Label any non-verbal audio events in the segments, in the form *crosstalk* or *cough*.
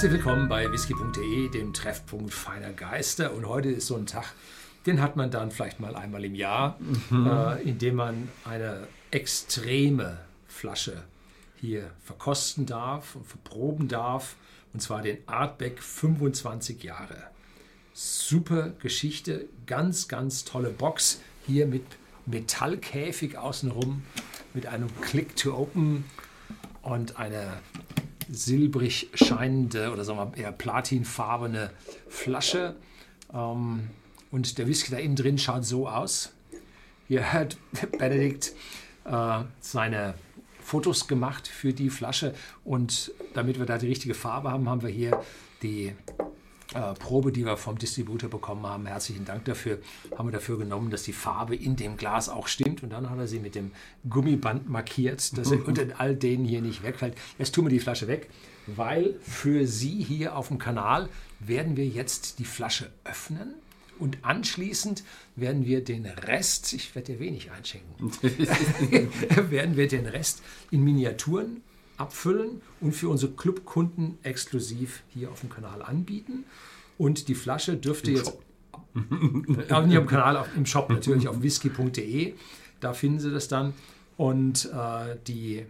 Herzlich willkommen bei whisky.de, dem Treffpunkt feiner Geister. Und heute ist so ein Tag, den hat man dann vielleicht mal einmal im Jahr, mhm. äh, indem man eine extreme Flasche hier verkosten darf und verproben darf. Und zwar den Artback 25 Jahre. Super Geschichte, ganz, ganz tolle Box. Hier mit Metallkäfig außenrum, mit einem Click to Open und einer silbrig scheinende oder sagen wir eher platinfarbene Flasche. Ähm, und der Whisky da innen drin schaut so aus. Hier hat *laughs* Benedikt äh, seine Fotos gemacht für die Flasche und damit wir da die richtige Farbe haben, haben wir hier die äh, Probe, die wir vom Distributor bekommen haben. Herzlichen Dank dafür. Haben wir dafür genommen, dass die Farbe in dem Glas auch stimmt. Und dann hat er sie mit dem Gummiband markiert, dass er unter all denen hier nicht wegfällt. Jetzt tun wir die Flasche weg, weil für Sie hier auf dem Kanal werden wir jetzt die Flasche öffnen. Und anschließend werden wir den Rest, ich werde dir wenig einschenken, *laughs* *laughs* werden wir den Rest in Miniaturen abfüllen und für unsere Clubkunden exklusiv hier auf dem Kanal anbieten. Und die Flasche dürfte Im jetzt. Nicht *laughs* am Kanal, auf, im Shop natürlich auf whisky.de. Da finden Sie das dann. Und äh, die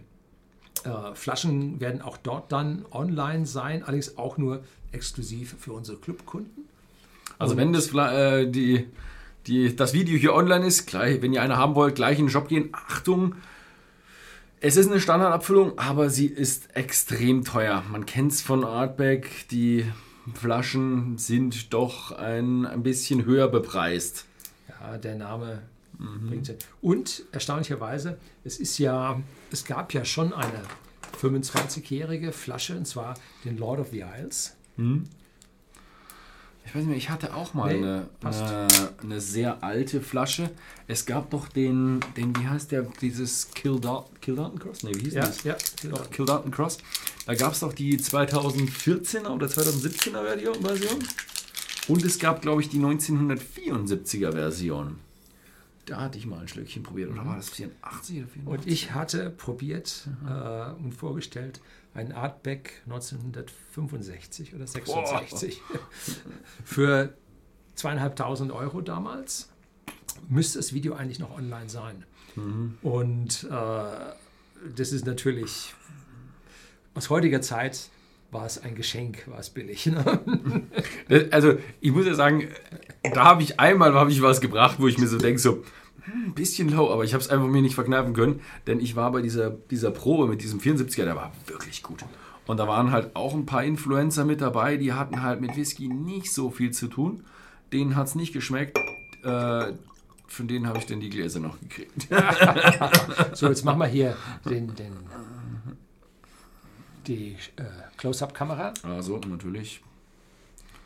äh, Flaschen werden auch dort dann online sein, allerdings auch nur exklusiv für unsere Clubkunden. Also, wenn das, äh, die, die, das Video hier online ist, gleich, wenn ihr eine haben wollt, gleich in den Shop gehen. Achtung, es ist eine Standardabfüllung, aber sie ist extrem teuer. Man kennt es von Artback, die Flaschen sind doch ein, ein bisschen höher bepreist. Ja, der Name mhm. bringt es. Und erstaunlicherweise, es ist ja, es gab ja schon eine 25-jährige Flasche, und zwar den Lord of the Isles. Mhm. Ich weiß nicht mehr, ich hatte auch mal nee, eine, eine, eine, sehr alte Flasche. Es gab doch den, den wie heißt der, dieses Kildarton Cross? Nee, wie hieß ja, das? Ja, Kildarton. Kildarton Cross. Da gab es doch die 2014er oder 2017er Version. Und es gab, glaube ich, die 1974er Version. Da hatte ich mal ein Schlückchen probiert. Oder war das 84 oder 84? Und ich hatte probiert äh, und vorgestellt ein Artback 1965 oder 66 *laughs* *laughs* für zweieinhalbtausend Euro damals. Müsste das Video eigentlich noch online sein. Mhm. Und äh, das ist natürlich aus heutiger Zeit war es ein Geschenk, war es billig. Ne? *laughs* also ich muss ja sagen, da habe ich einmal hab ich was gebracht, wo ich mir so denke, so, ein hm, bisschen low, aber ich habe es einfach mir nicht verkneifen können, denn ich war bei dieser, dieser Probe mit diesem 74er, der war wirklich gut. Und da waren halt auch ein paar Influencer mit dabei, die hatten halt mit Whisky nicht so viel zu tun. Denen hat es nicht geschmeckt. Äh, von denen habe ich dann die Gläser noch gekriegt. *laughs* so, jetzt machen wir hier den, den, die äh, Close-Up-Kamera. Also, natürlich.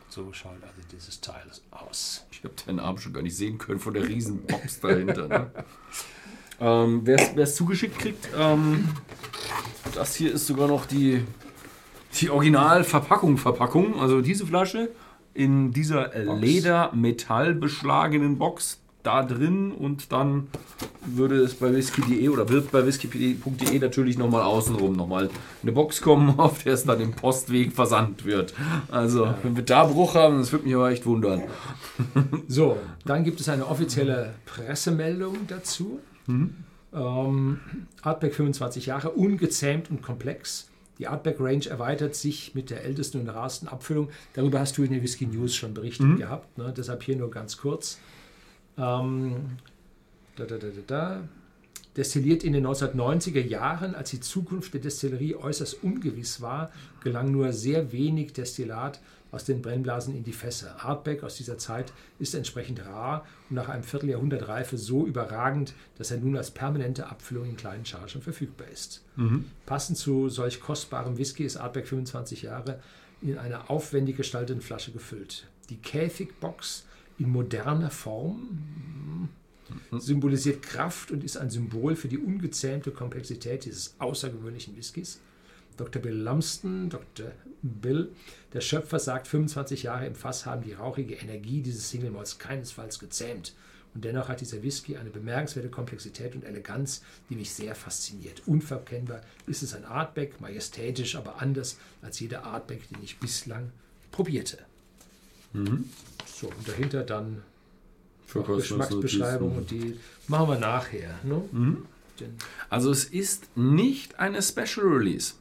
So schaut also dieses Teil aus. Ich habe deinen Arm schon gar nicht sehen können von der riesen Box dahinter. Ne? *laughs* ähm, Wer es zugeschickt kriegt, ähm, das hier ist sogar noch die, die Originalverpackung, Verpackung. Also diese Flasche in dieser Leder-Metall beschlagenen Box da drin und dann würde es bei whisky.de oder wird bei whisky.de natürlich nochmal außenrum nochmal eine Box kommen, *laughs* auf der es dann im Postweg versandt wird. Also, ja. wenn wir da Bruch haben, das würde mich aber echt wundern. *laughs* So, dann gibt es eine offizielle Pressemeldung dazu. Mhm. Ähm, Artback 25 Jahre, ungezähmt und komplex. Die Artback Range erweitert sich mit der ältesten und rarsten Abfüllung. Darüber hast du in den Whisky News schon berichtet mhm. gehabt. Ne? Deshalb hier nur ganz kurz. Ähm, da, da, da, Destilliert in den 1990er Jahren, als die Zukunft der Destillerie äußerst ungewiss war, gelang nur sehr wenig Destillat aus den Brennblasen in die Fässer. Artback aus dieser Zeit ist entsprechend rar und nach einem Vierteljahrhundert Reife so überragend, dass er nun als permanente Abfüllung in kleinen Chargen verfügbar ist. Mhm. Passend zu solch kostbarem Whisky ist Artback 25 Jahre in einer aufwendig gestalteten Flasche gefüllt. Die Käfigbox in moderner Form symbolisiert Kraft und ist ein Symbol für die ungezähmte Komplexität dieses außergewöhnlichen Whiskys. Dr. Bill Lumsden, Dr. Bill, der Schöpfer, sagt, 25 Jahre im Fass haben die rauchige Energie dieses Single Malts keinesfalls gezähmt Und dennoch hat dieser Whisky eine bemerkenswerte Komplexität und Eleganz, die mich sehr fasziniert. Unverkennbar ist es ein Artback, majestätisch, aber anders als jeder Artback, den ich bislang probierte. Mhm. So, und dahinter dann Geschmacksbeschreibung und die machen wir nachher. Ne? Den, Also es ist nicht eine Special Release.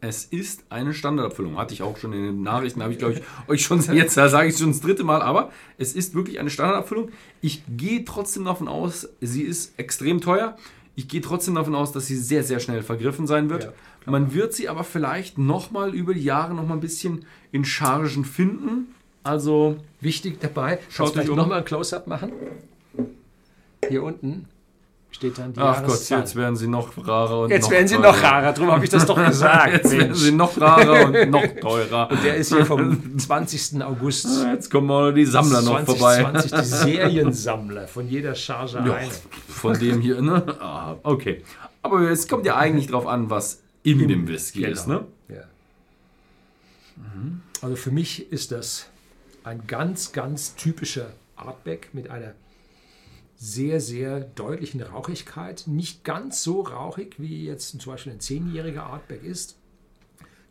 Es ist eine Standardabfüllung. Hatte ich auch schon in den Nachrichten, habe ich glaube ich *laughs* euch schon jetzt, da sage ich schon das dritte Mal, aber es ist wirklich eine Standardabfüllung. Ich gehe trotzdem davon aus, sie ist extrem teuer. Ich gehe trotzdem davon aus, dass sie sehr, sehr schnell vergriffen sein wird. Ja, Man wird sie aber vielleicht nochmal über die Jahre nochmal ein bisschen in Chargen finden. Also wichtig dabei, Schaut euch um. nochmal ein Close-Up machen. Hier unten steht dann die Ach Gott, Jahreszahl. jetzt werden sie noch rarer und Jetzt noch werden sie teurer. noch rarer, darum habe ich das doch *laughs* gesagt. Jetzt werden Mensch. sie noch rarer und noch *laughs* teurer. Der ist hier vom *laughs* 20. August Jetzt kommen auch noch die Sammler noch vorbei. 2020, die Seriensammler von jeder Charge Ja, eine. von dem hier, ne? Ah, okay. Aber es kommt ja eigentlich drauf an, was in dem Whisky Genau. ist, ne? Ja. Also für mich ist das ein ganz, ganz typischer Artback mit einer sehr, sehr deutlichen Rauchigkeit. Nicht ganz so rauchig, wie jetzt zum Beispiel ein 10-jähriger Artback ist.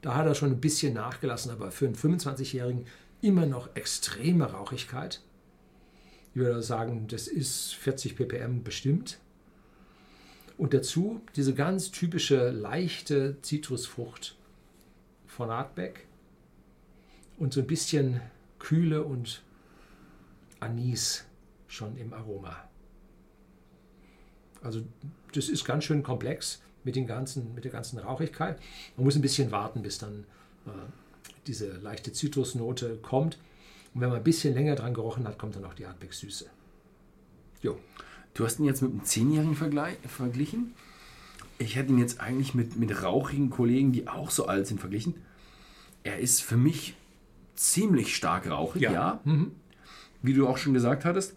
Da hat er schon ein bisschen nachgelassen, aber für einen 25-Jährigen immer noch extreme Rauchigkeit. Ich würde sagen, das ist 40 ppm bestimmt. Und dazu diese ganz typische leichte Zitrusfrucht von Artbeck und so ein bisschen Kühle und Anis schon im Aroma. Also das ist ganz schön komplex mit, den ganzen, mit der ganzen Rauchigkeit. Man muss ein bisschen warten, bis dann äh, diese leichte Zitrusnote kommt. Und wenn man ein bisschen länger dran gerochen hat, kommt dann auch die Artbeck-Süße. Jo. Du hast ihn jetzt mit einem Zehnjährigen verglichen. Ich hätte ihn jetzt eigentlich mit, mit rauchigen Kollegen, die auch so alt sind, verglichen. Er ist für mich ziemlich stark rauchig, ja. Mhm. Wie du auch schon gesagt hattest.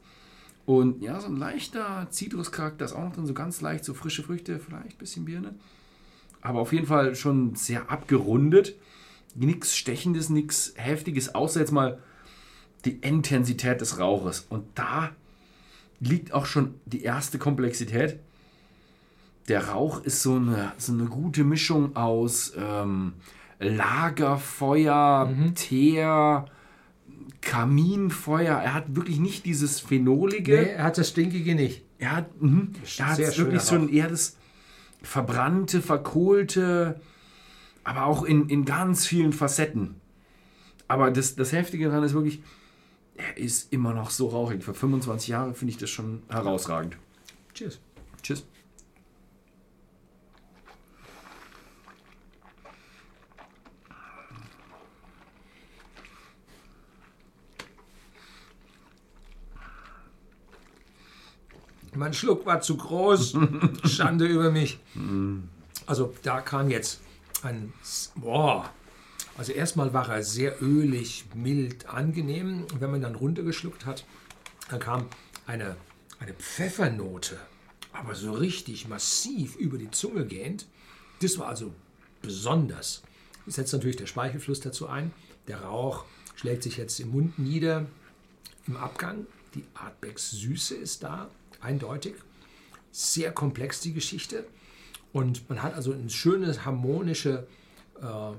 Und ja, so ein leichter Zitruscharakter ist auch noch drin, so ganz leicht, so frische Früchte, vielleicht ein bisschen Birne. Aber auf jeden Fall schon sehr abgerundet. Nichts Stechendes, nichts Heftiges, außer jetzt mal die Intensität des Rauches. Und da liegt auch schon die erste Komplexität. Der Rauch ist so eine, so eine gute Mischung aus ähm, Lagerfeuer, Teer, Kaminfeuer. Er hat wirklich nicht dieses Phenolige. Nee, er hat das Stinkige nicht. Er hat, mhm, er hat wirklich so ein eher das verbrannte, verkohlte, aber auch in, in ganz vielen Facetten. Aber das, das Heftige daran ist wirklich, er ist immer noch so rauchig. Für 25 Jahre finde ich das schon herausragend. Cheers. Tschüss. Mein Schluck war zu groß. *laughs* Schande über mich. Also da kam jetzt ein... Boah. Also erstmal war er sehr ölig, mild, angenehm. Und wenn man dann runtergeschluckt hat, dann kam eine, eine Pfeffernote. Aber so richtig massiv über die Zunge gehend. Das war also besonders. Jetzt setzt natürlich der Speichelfluss dazu ein. Der Rauch schlägt sich jetzt im Mund nieder. Im Abgang, die Artbecks Süße ist da, eindeutig. Sehr komplex die Geschichte. Und man hat also ein schönes, harmonische äh,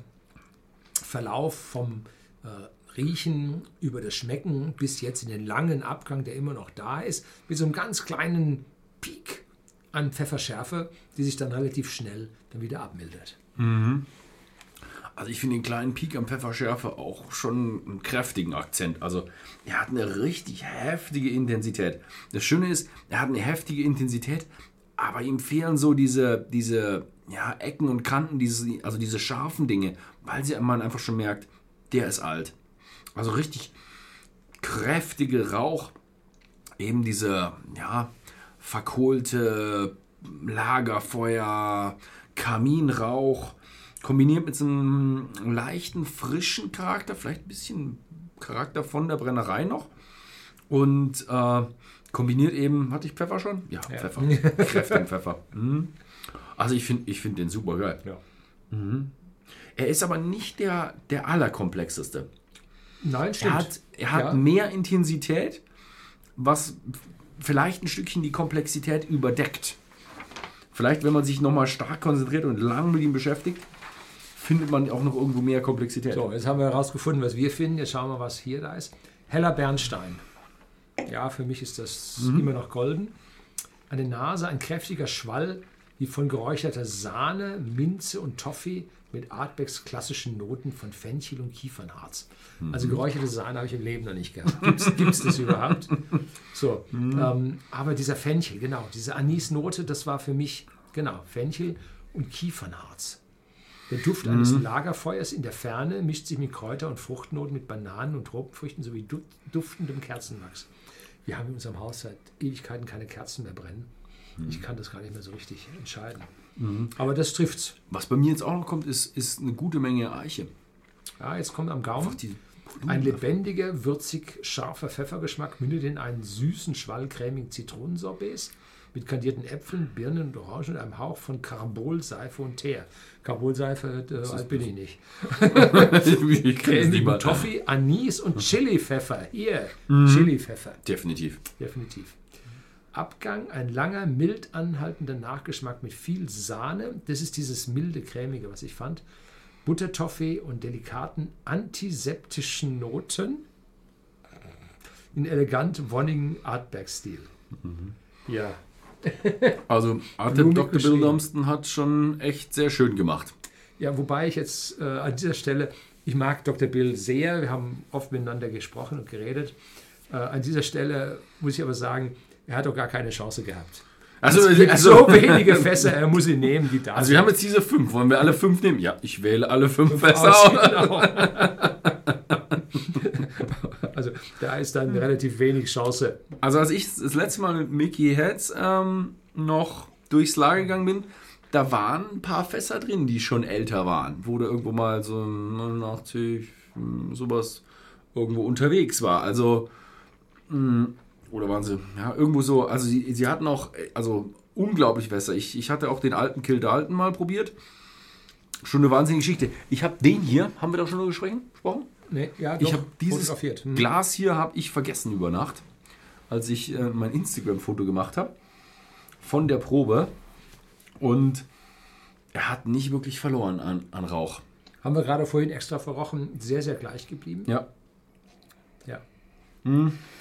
Verlauf vom äh, Riechen über das Schmecken bis jetzt in den langen Abgang, der immer noch da ist, mit so einem ganz kleinen Peak an Pfefferschärfe, die sich dann relativ schnell dann wieder abmildert. Also ich finde den kleinen Peak am Pfefferschärfe auch schon einen kräftigen Akzent. Also er hat eine richtig heftige Intensität. Das Schöne ist, er hat eine heftige Intensität, aber ihm fehlen so diese, diese ja, Ecken und Kanten, diese, also diese scharfen Dinge, weil sie man einfach schon merkt, der ist alt. Also richtig kräftige Rauch, eben diese, ja, verkohlte Lagerfeuer, Kaminrauch, kombiniert mit so einem leichten, frischen Charakter, vielleicht ein bisschen Charakter von der Brennerei noch. Und äh, kombiniert eben, hatte ich Pfeffer schon? Ja, Pfeffer. *laughs* Kräftigen Pfeffer. Mhm. Also ich finde ich find den super geil. Ja. Er ist aber nicht der, der allerkomplexeste. Nein, stimmt. Er hat, er hat Ja. mehr Intensität, was vielleicht ein Stückchen die Komplexität überdeckt. Vielleicht, wenn man sich nochmal stark konzentriert und lang mit ihm beschäftigt, findet man auch noch irgendwo mehr Komplexität. So, jetzt haben wir herausgefunden, was wir finden. Jetzt schauen wir, was hier da ist. Heller Bernstein. Ja, für mich ist das Mhm. immer noch golden. An der Nase ein kräftiger Schwall, wie von geräucherter Sahne, Minze und Toffee mit Artbecks klassischen Noten von Fenchel und Kiefernharz. Mhm. Also geräucherte Sahne habe ich im Leben noch nicht gehabt. Gibt es *laughs* das überhaupt? So, Mhm. ähm, aber dieser Fenchel, genau, diese Anisnote, das war für mich, genau, Fenchel und Kiefernharz. Der Duft eines Mhm. Lagerfeuers in der Ferne mischt sich mit Kräuter- und Fruchtnoten, mit Bananen und Tropenfrüchten sowie du duftendem Kerzenwachs. Wir haben in unserem Haus seit Ewigkeiten keine Kerzen mehr brennen. Mhm. Ich kann das gar nicht mehr so richtig entscheiden. Aber das trifft's. Was bei mir jetzt auch noch kommt, ist, ist eine gute Menge Eiche. Ja, jetzt kommt am Gaumen. Ein lebendiger, würzig scharfer Pfeffergeschmack mündet in einen süßen Schwall cremigen Zitronensorbets mit kandierten Äpfeln, Birnen und Orangen und einem Hauch von Karbolseife und Teer. Karbolseife äh, bin ich nicht. *laughs* Cremigen Toffee, Anis und Chilipfeffer. Hier, Chilipfeffer. Definitiv. Definitiv. Abgang, ein langer, mild anhaltender Nachgeschmack mit viel Sahne. Das ist dieses milde, cremige, was ich fand. Buttertoffee und delikaten antiseptischen Noten in elegant wonnigen Artback-Stil. Ja, *laughs* Also Dr. Bill. Dunstan hat schon echt sehr schön gemacht. Ja, wobei ich jetzt äh, an dieser Stelle, ich mag Dr. Bill sehr, wir haben oft miteinander gesprochen und geredet. Äh, an dieser Stelle muss ich aber sagen, er hat doch gar keine Chance gehabt. Also, Es gibt also, so wenige Fässer, er muss sie nehmen, die da also wir haben jetzt diese fünf. Wollen wir alle fünf nehmen? Ja, ich wähle alle fünf aus. Fässer. Genau. *laughs* *laughs* also da ist dann relativ wenig Chance. Also als ich das letzte Mal mit Mickey Heads ähm, noch durchs Lager gegangen bin, da waren ein paar Fässer drin, die schon älter waren. Wo da irgendwo mal so 89, hm, sowas irgendwo unterwegs war. Also, hm, oder waren sie, ja, irgendwo so, also sie, sie hatten auch, also unglaublich Fässer. Ich, ich hatte auch den alten Kill Dalton mal probiert. Schon eine wahnsinnige Geschichte. Ich habe den hier, haben wir da schon gesprochen? Nee, ja, Ich doch, habe dieses fotografiert. Hm. Glas hier habe ich vergessen über Nacht, als ich äh, mein Instagram-Foto gemacht habe von der Probe und er hat nicht wirklich verloren an, an Rauch. Haben wir gerade vorhin extra verrochen, sehr, sehr gleich geblieben. Ja. Ja.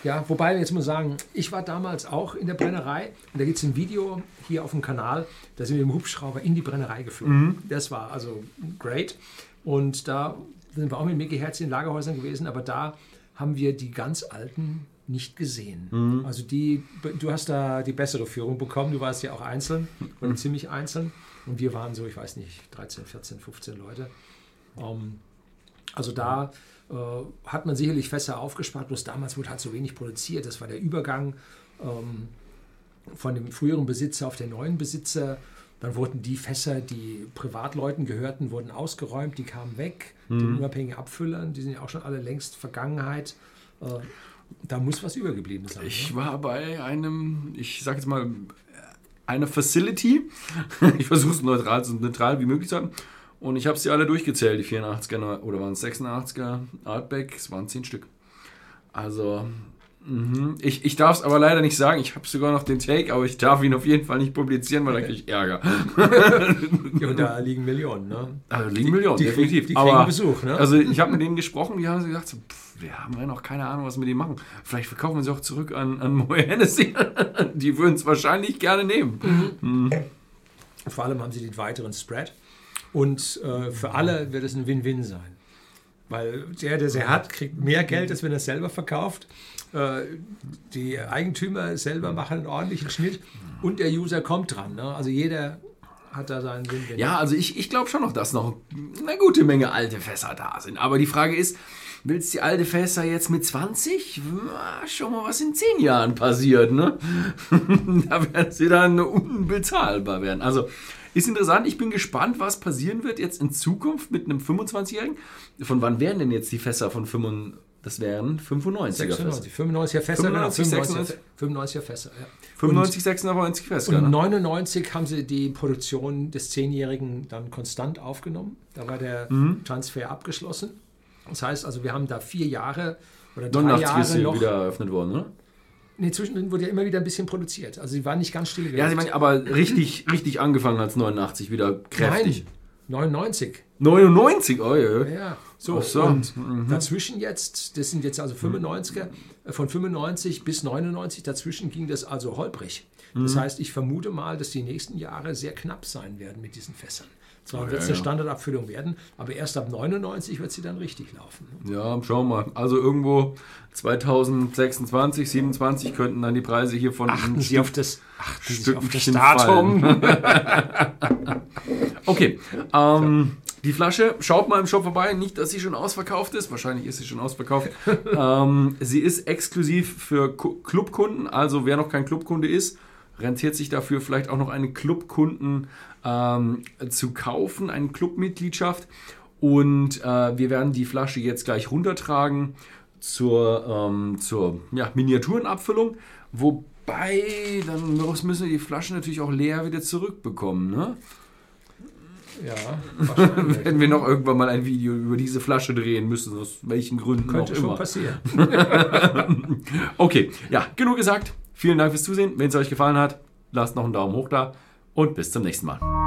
Ja, wobei, jetzt muss ich sagen, ich war damals auch in der Brennerei und da gibt es ein Video hier auf dem Kanal, da sind wir im Hubschrauber in die Brennerei geflogen. Das war also great. Und da sind wir auch mit Mickey Herz in Lagerhäusern gewesen, aber da haben wir die ganz alten nicht gesehen. Also die, du hast da die bessere Führung bekommen, du warst ja auch einzeln oder ziemlich einzeln und wir waren so, ich weiß nicht, 13, 14, 15 Leute. Ähm, also da äh, hat man sicherlich Fässer aufgespart, bloß damals wurde halt so wenig produziert. Das war der Übergang ähm, von dem früheren Besitzer auf den neuen Besitzer. Dann wurden die Fässer, die Privatleuten gehörten, wurden ausgeräumt, die kamen weg. Die unabhängigen Abfüllern, die sind ja auch schon alle längst Vergangenheit. Äh, da muss was übergeblieben sein. Ich ne? war bei einem, ich sage jetzt mal, einer Facility. *laughs* Ich versuche es neutral, so neutral wie möglich zu haben. Und ich habe sie alle durchgezählt, die 84er oder waren es 86er Artback, es waren 10 Stück. Also, mhm. Ich, ich darf es aber leider nicht sagen. Ich habe sogar noch den Take, aber ich darf ihn auf jeden Fall nicht publizieren, weil da kriege ich Ärger. *laughs* Ja, und da liegen Millionen. Ne? Also liegen Millionen, die definitiv. kriegen- die kriegen aber, Besuch, ne? Also ich habe mit denen gesprochen, die haben so gesagt, so, pff, wir haben ja noch keine Ahnung, was wir mit denen machen. Vielleicht verkaufen wir sie auch zurück an, an Moe Hennessy. *laughs* die würden es wahrscheinlich gerne nehmen. Vor allem haben sie den weiteren Spread. Und äh, für alle wird es ein Win-Win sein. Weil der, der sie hat, kriegt mehr Geld, als wenn er es selber verkauft. Äh, die Eigentümer selber machen einen ordentlichen Schnitt und der User kommt dran. Ne? Also jeder hat da seinen Win-Win. Ja, also ich, ich glaube schon noch, dass noch eine gute Menge alte Fässer da sind. Aber die Frage ist, willst du die alte Fässer jetzt mit 20? Na, schau mal, was in 10 Jahren passiert. Ne? *laughs* da werden sie dann unbezahlbar werden. Also ist interessant. Ich bin gespannt, was passieren wird jetzt in Zukunft mit einem 25-Jährigen. Von wann wären denn jetzt die Fässer von 95? Das wären 95er Fässer. 96, 95er Fässer, 95, genau, 96. 95er Fässer, ja. 95, 96 Fässer. Und ne? 99 haben sie die Produktion des Zehnjährigen dann konstant aufgenommen. Da war der Mhm. Transfer abgeschlossen. Das heißt also, wir haben da vier Jahre oder drei 89 Jahre ist sie noch. wieder eröffnet worden, ne? Nee, zwischendrin wurde ja immer wieder ein bisschen produziert. Also sie war nicht ganz still. Ja, Sie meinen, aber richtig, richtig angefangen als 89 wieder kräftig. Nein, 99. 99, oh ja. Ja, so. So. Und Mhm. dazwischen jetzt, das sind jetzt also 95er, äh, von 95 bis 99, dazwischen ging das also holprig. Das Mhm. heißt, ich vermute mal, dass die nächsten Jahre sehr knapp sein werden mit diesen Fässern. Zwar wird es ja, eine. Standardabfüllung werden, aber erst ab 99 wird sie dann richtig laufen. Ja, schauen wir mal. Also irgendwo 2026, 27 könnten dann die Preise hier von Achten Sie auf das, achten Sie auf das Stückchen Datum. *laughs* Okay, ähm, die Flasche, schaut mal im Shop vorbei. Nicht, dass sie schon ausverkauft ist. Wahrscheinlich ist sie schon ausverkauft. *laughs* ähm, sie ist exklusiv für Ku- Clubkunden. Also wer noch kein Clubkunde ist, rentiert sich dafür vielleicht auch noch einen Clubkunden ähm, zu kaufen, eine Clubmitgliedschaft. Und äh, wir werden die Flasche jetzt gleich runtertragen zur, ähm, zur ja, Miniaturenabfüllung. Wobei, dann müssen wir die Flasche natürlich auch leer wieder zurückbekommen. Ne? Ja. *laughs* Werden wir noch irgendwann mal ein Video über diese Flasche drehen müssen, aus welchen Gründen Könnte auch schon immer. passieren. *laughs* *laughs* Okay, ja, genug gesagt. Vielen Dank fürs Zusehen. Wenn es euch gefallen hat, lasst noch einen Daumen hoch da und bis zum nächsten Mal.